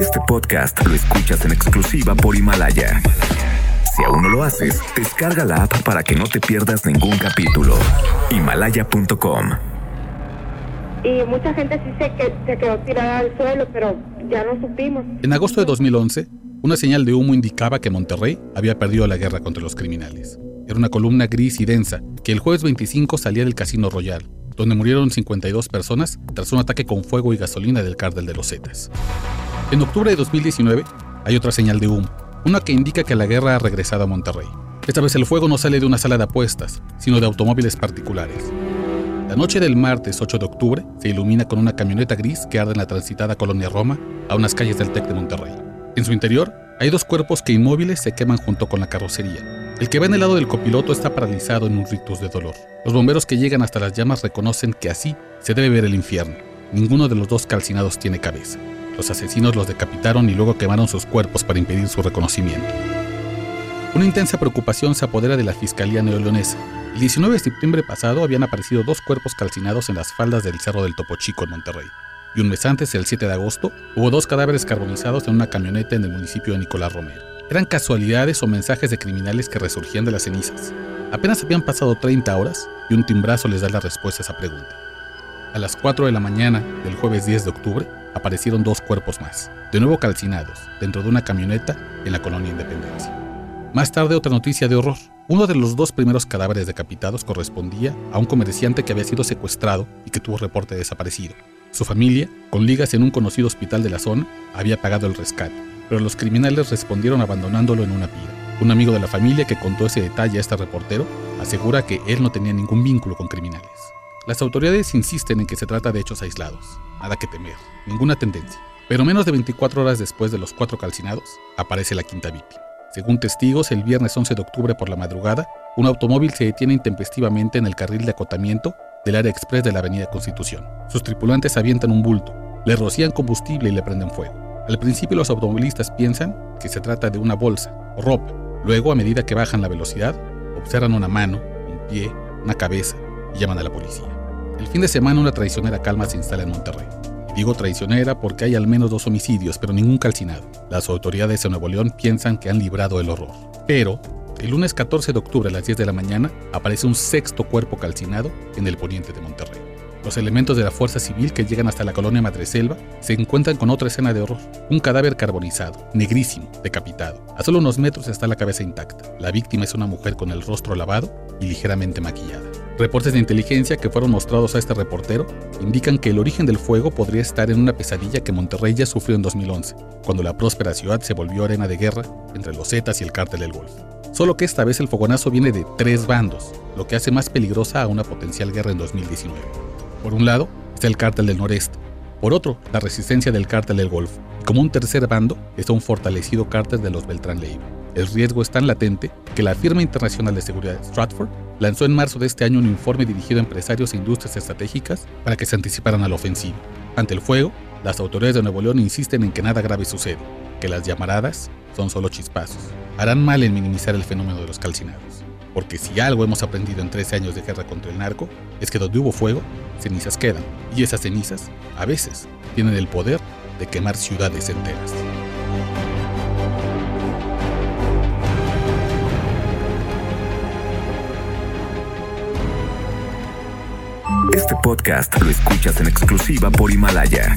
Este podcast lo escuchas en exclusiva por Himalaya. Si aún no lo haces, descarga la app para que no te pierdas ningún capítulo. Himalaya.com Y mucha gente sí se, que, se quedó tirada al suelo, pero ya no supimos. En agosto de 2011, una señal de humo indicaba que Monterrey había perdido la guerra contra los criminales. Era una columna gris y densa que el jueves 25 salía del Casino Royal, donde murieron 52 personas tras un ataque con fuego y gasolina del cártel de los Zetas. En octubre de 2019 hay otra señal de humo, una que indica que la guerra ha regresado a Monterrey. Esta vez el fuego no sale de una sala de apuestas, sino de automóviles particulares. La noche del martes 8 de octubre se ilumina con una camioneta gris que arde en la transitada colonia Roma, a unas calles del TEC de Monterrey. En su interior hay dos cuerpos que inmóviles se queman junto con la carrocería. El que va en el lado del copiloto está paralizado en un rictus de dolor. Los bomberos que llegan hasta las llamas reconocen que así se debe ver el infierno. Ninguno de los dos calcinados tiene cabeza. Los asesinos los decapitaron y luego quemaron sus cuerpos para impedir su reconocimiento. Una intensa preocupación se apodera de la Fiscalía Neoleonesa. El 19 de septiembre pasado habían aparecido dos cuerpos calcinados en las faldas del Cerro del Topo Chico en Monterrey. Y un mes antes, el 7 de agosto, hubo dos cadáveres carbonizados en una camioneta en el municipio de Nicolás Romero. Eran casualidades o mensajes de criminales que resurgían de las cenizas. Apenas habían pasado 30 horas y un timbrazo les da la respuesta a esa pregunta. A las 4 de la mañana del jueves 10 de octubre aparecieron dos cuerpos más, de nuevo calcinados, dentro de una camioneta en la colonia Independencia. Más tarde otra noticia de horror. Uno de los dos primeros cadáveres decapitados correspondía a un comerciante que había sido secuestrado y que tuvo reporte de desaparecido. Su familia, con ligas en un conocido hospital de la zona, había pagado el rescate, pero los criminales respondieron abandonándolo en una pira. Un amigo de la familia que contó ese detalle a este reportero asegura que él no tenía ningún vínculo con criminales. Las autoridades insisten en que se trata de hechos aislados, nada que temer, ninguna tendencia. Pero menos de 24 horas después de los cuatro calcinados, aparece la quinta víctima. Según testigos, el viernes 11 de octubre por la madrugada, un automóvil se detiene intempestivamente en el carril de acotamiento del área express de la Avenida Constitución. Sus tripulantes avientan un bulto, le rocían combustible y le prenden fuego. Al principio los automovilistas piensan que se trata de una bolsa o ropa. Luego, a medida que bajan la velocidad, observan una mano, un pie, una cabeza y llaman a la policía. El fin de semana una traicionera calma se instala en Monterrey. Digo traicionera porque hay al menos dos homicidios, pero ningún calcinado. Las autoridades de Nuevo León piensan que han librado el horror. Pero, el lunes 14 de octubre a las 10 de la mañana aparece un sexto cuerpo calcinado en el poniente de Monterrey. Los elementos de la fuerza civil que llegan hasta la colonia Madreselva se encuentran con otra escena de horror. Un cadáver carbonizado, negrísimo, decapitado. A solo unos metros está la cabeza intacta. La víctima es una mujer con el rostro lavado y ligeramente maquillada. Reportes de inteligencia que fueron mostrados a este reportero indican que el origen del fuego podría estar en una pesadilla que Monterrey ya sufrió en 2011, cuando la próspera ciudad se volvió arena de guerra entre los Zetas y el cártel del Golfo. Solo que esta vez el fogonazo viene de tres bandos, lo que hace más peligrosa a una potencial guerra en 2019. Por un lado está el cártel del noreste, por otro la resistencia del cártel del Golfo, y como un tercer bando está un fortalecido cártel de los Beltrán Leiva. El riesgo es tan latente que la firma internacional de seguridad Stratford lanzó en marzo de este año un informe dirigido a empresarios e industrias estratégicas para que se anticiparan a la ofensiva. Ante el fuego, las autoridades de Nuevo León insisten en que nada grave sucede, que las llamaradas son solo chispazos. Harán mal en minimizar el fenómeno de los calcinados. Porque si algo hemos aprendido en 13 años de guerra contra el narco, es que donde hubo fuego, cenizas quedan. Y esas cenizas, a veces, tienen el poder de quemar ciudades enteras. Este podcast lo escuchas en exclusiva por Himalaya.